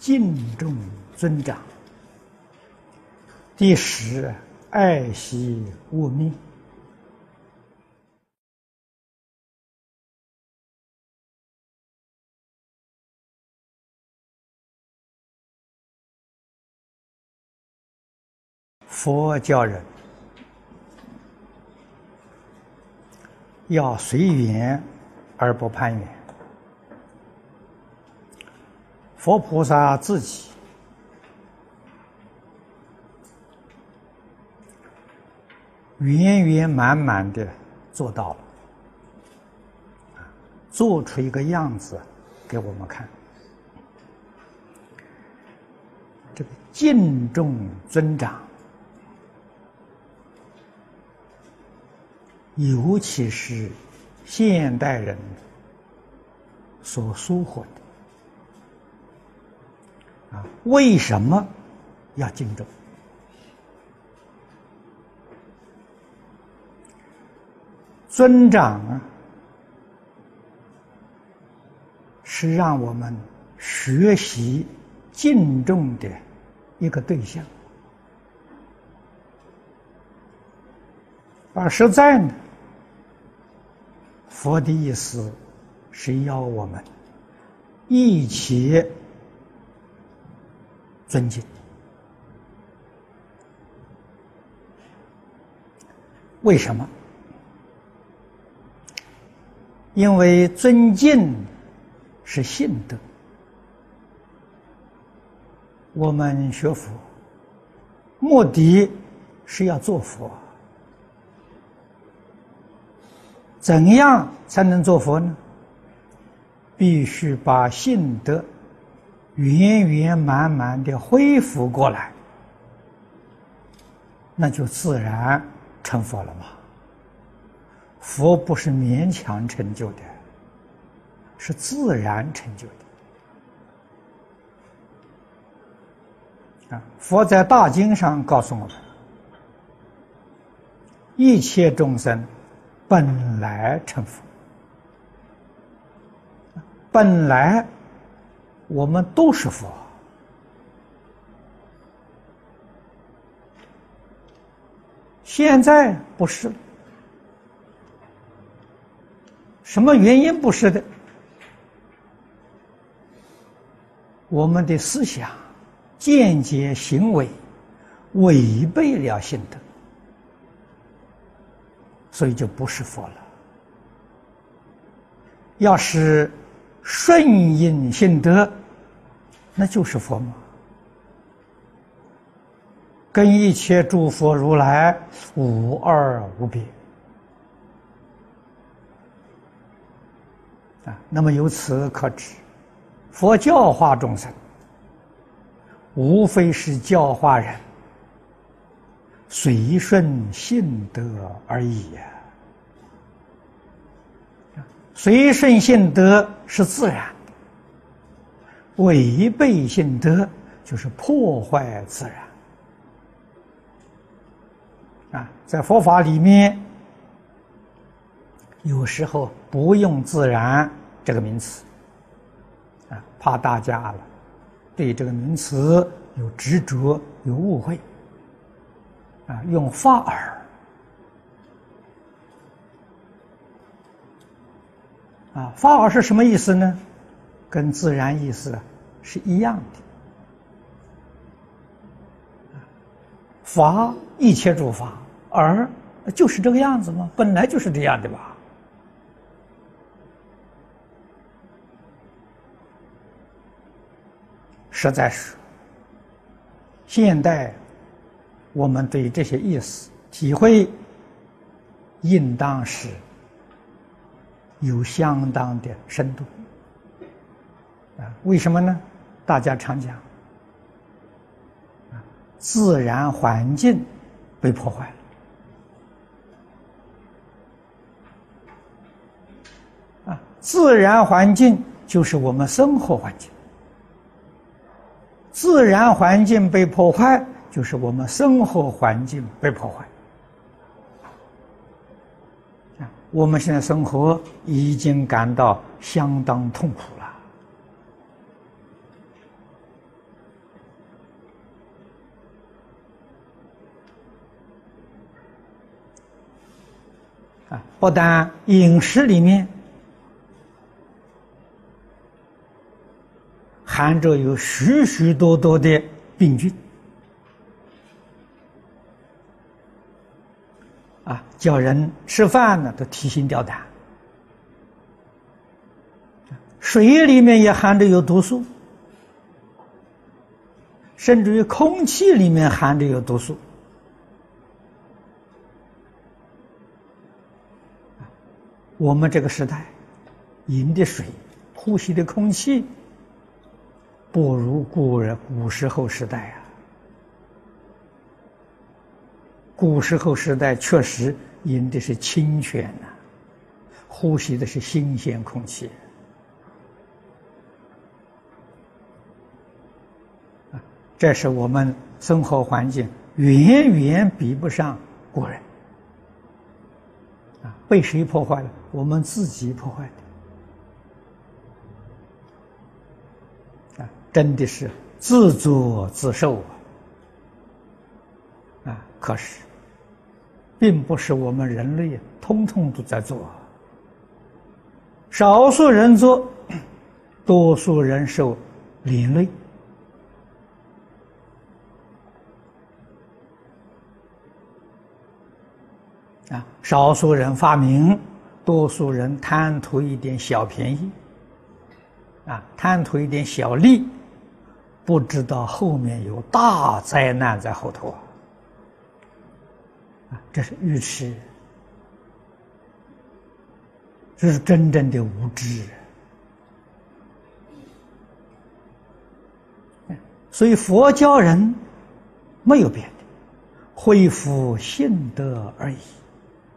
敬重尊长；第十，爱惜物命。佛教人要随缘而不攀缘。佛菩萨自己圆圆满满的做到了，做出一个样子给我们看。这个敬重尊长。尤其是现代人所疏忽的为什么要敬重？尊长啊，是让我们学习敬重的一个对象，而实在呢？佛的意思是要我们一起尊敬。为什么？因为尊敬是信德。我们学佛，目的是要做佛。怎样才能做佛呢？必须把信德圆圆满满的恢复过来，那就自然成佛了嘛。佛不是勉强成就的，是自然成就的。啊，佛在大经上告诉我们，一切众生。本来成佛，本来我们都是佛，现在不是，什么原因不是的？我们的思想、见解、行为违背了性德。所以就不是佛了。要是顺应性德，那就是佛嘛。跟一切诸佛如来无二无别啊。那么由此可知，佛教化众生，无非是教化人。随顺性德而已呀，随顺性德是自然，违背性德就是破坏自然。啊，在佛法里面，有时候不用“自然”这个名词，啊，怕大家了对这个名词有执着、有误会。啊，用法尔啊，法尔是什么意思呢？跟自然意思是一样的。法一切诸法，而就是这个样子吗？本来就是这样的吧。实在是现代。我们对这些意思体会，应当是有相当的深度啊？为什么呢？大家常讲啊，自然环境被破坏了啊，自然环境就是我们生活环境，自然环境被破坏。就是我们生活环境被破坏，啊，我们现在生活已经感到相当痛苦了，啊，不但饮食里面含着有许许多多的病菌，啊，叫人吃饭呢都提心吊胆。水里面也含着有毒素，甚至于空气里面含着有毒素。我们这个时代，饮的水、呼吸的空气，不如古人古时候时代啊。古时候时代确实饮的是清泉呐，呼吸的是新鲜空气，啊，这是我们生活环境远远比不上古人。啊，被谁破坏了？我们自己破坏的。啊，真的是自作自受啊！啊，可是，并不是我们人类通通都在做，少数人做，多数人受连累。啊，少数人发明，多数人贪图一点小便宜，啊，贪图一点小利，不知道后面有大灾难在后头啊！啊，这是愚痴，这是真正的无知。所以佛教人没有别的，恢复信德而已。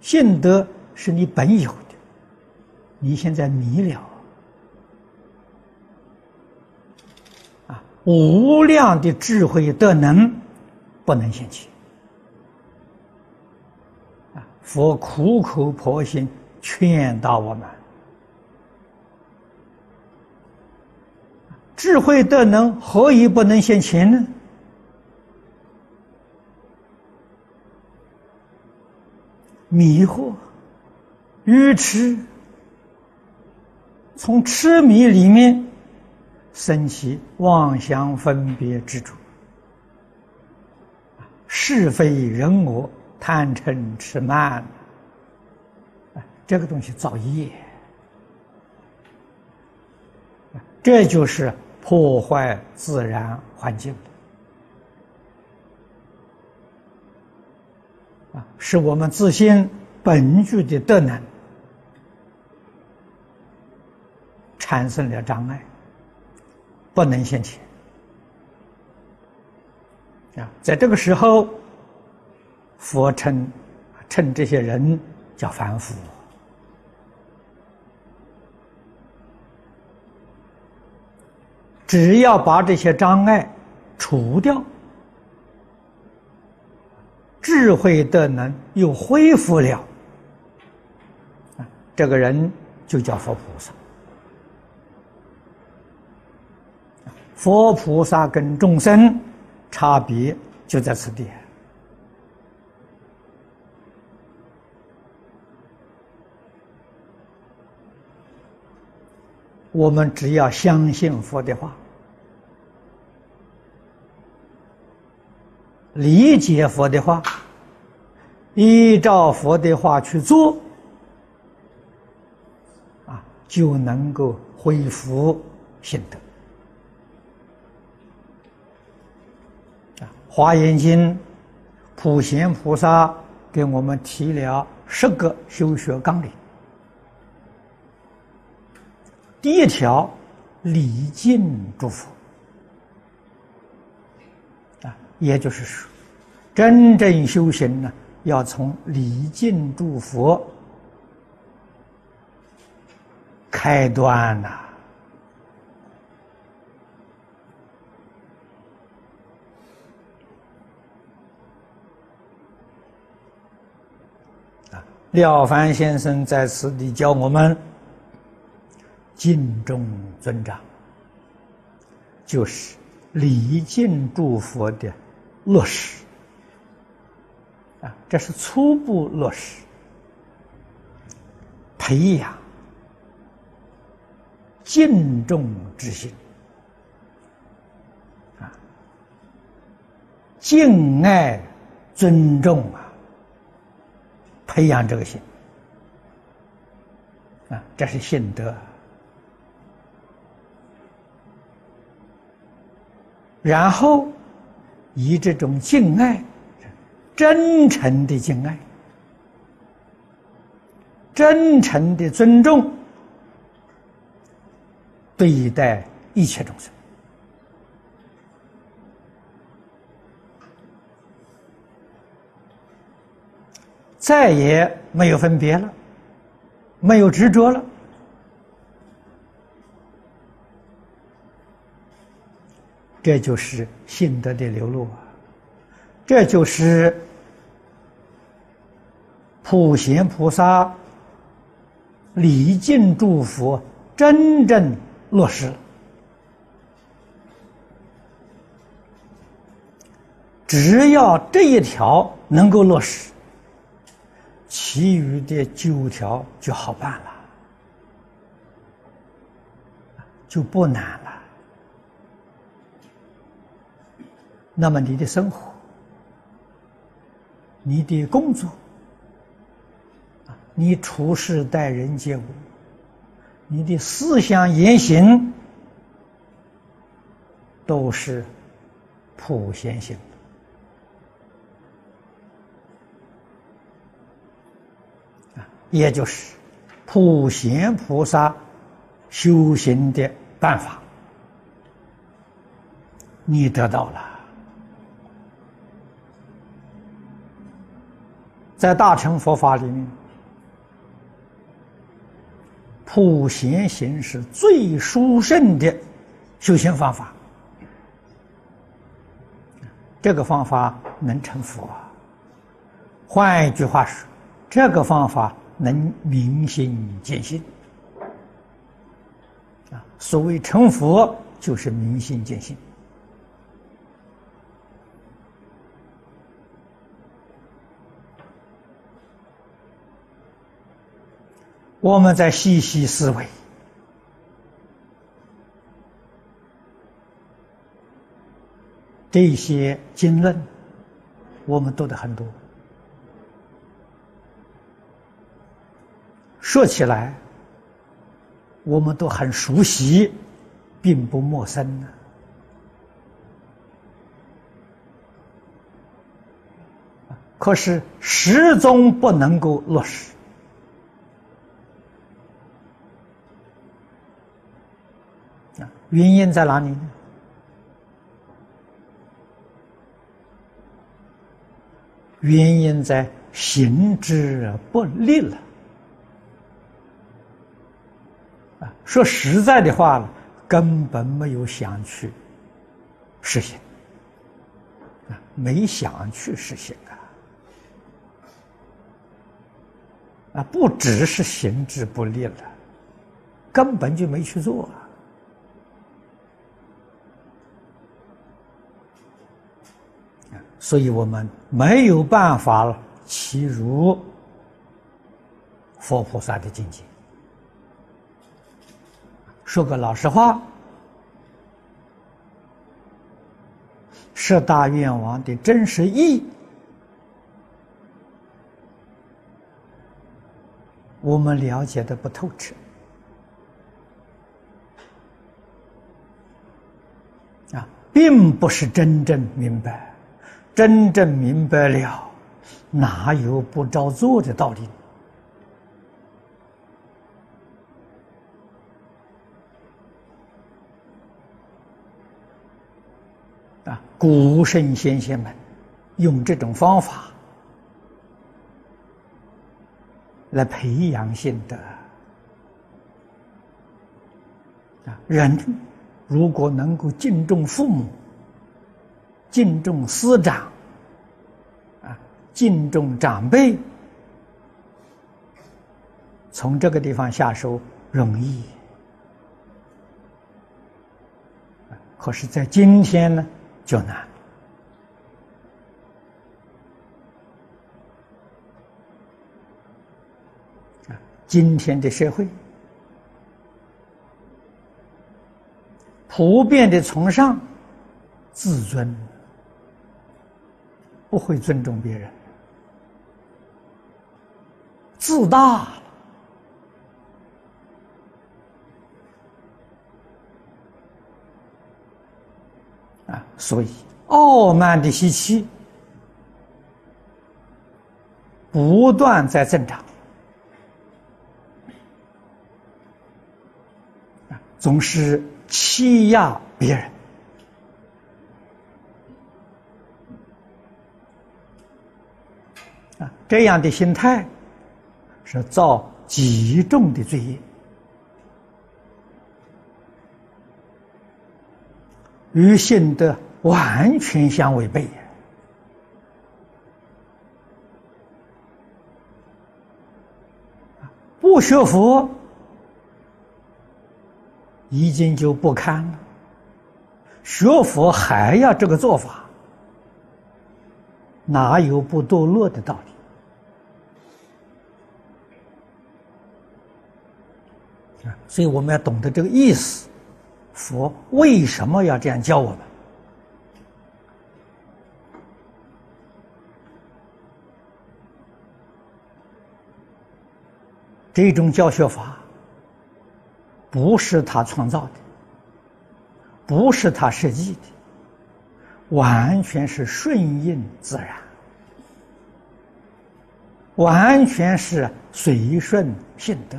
信德是你本有的，你现在迷了啊！无量的智慧德能不能现起啊！佛苦口婆心劝导我们：智慧德能何以不能现前呢？迷惑、愚痴，从痴迷里面升起妄想分别之主，是非人我、贪嗔痴慢，这个东西造业，这就是破坏自然环境。是我们自心本具的德能产生了障碍，不能现前啊！在这个时候，佛称称这些人叫凡夫，只要把这些障碍除掉。智慧的能又恢复了，这个人就叫佛菩萨。佛菩萨跟众生差别就在此地。我们只要相信佛的话，理解佛的话。依照佛的话去做，啊，就能够恢复心德。啊，《华严经》普贤菩萨给我们提了十个修学纲领。第一条，礼敬诸佛，啊，也就是说，真正修行呢。要从礼敬诸佛开端呐！啊廖凡先生在此地教我们敬重尊长，就是礼敬诸佛的落实啊。这是初步落实培养敬重之心啊，敬爱尊重啊，培养这个心啊，这是信德。然后以这种敬爱，真诚的敬爱，真诚的尊重，对待一切众生，再也没有分别了，没有执着了。这就是信德的流露啊！这就是普贤菩萨礼敬祝福真正落实。只要这一条能够落实，其余的九条就好办了，就不难了。那么你的生活、你的工作、你处事待人接物、你的思想言行，都是普贤行，也就是普贤菩萨修行的办法，你得到了。在大乘佛法里面，普贤行是最殊胜的修行方法。这个方法能成佛。换一句话说，这个方法能明心见性。啊，所谓成佛，就是明心见性。我们在细细思维这些经论，我们读的很多。说起来，我们都很熟悉，并不陌生呢。可是始终不能够落实。原因在哪里呢？原因在行之不利了。说实在的话，根本没有想去实行，啊，没想去实行啊，啊，不只是行之不利了，根本就没去做啊。所以我们没有办法起入佛菩萨的境界。说个老实话，十大愿望的真实意，我们了解的不透彻啊，并不是真正明白。真正明白了，哪有不照做的道理？古圣先贤们用这种方法来培养性德啊，人如果能够敬重父母。敬重师长，啊，敬重长辈，从这个地方下手容易，可是，在今天呢，就难。今天的社会普遍的崇尚自尊，不会尊重别人，自大。啊，所以傲慢的习气不断在增长，总是欺压别人，啊，这样的心态是造极重的罪业。与信德完全相违背。不学佛，已经就不堪了；学佛还要这个做法，哪有不堕落的道理？所以我们要懂得这个意思。佛为什么要这样教我们？这种教学法不是他创造的，不是他设计的，完全是顺应自然，完全是随顺性德。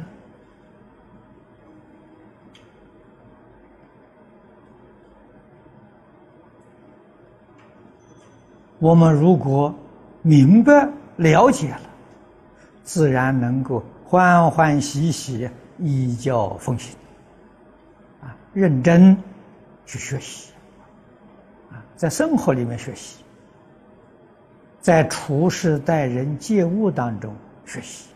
我们如果明白了解了，自然能够欢欢喜喜依教奉行，啊，认真去学习，啊，在生活里面学习，在处事待人接物当中学习。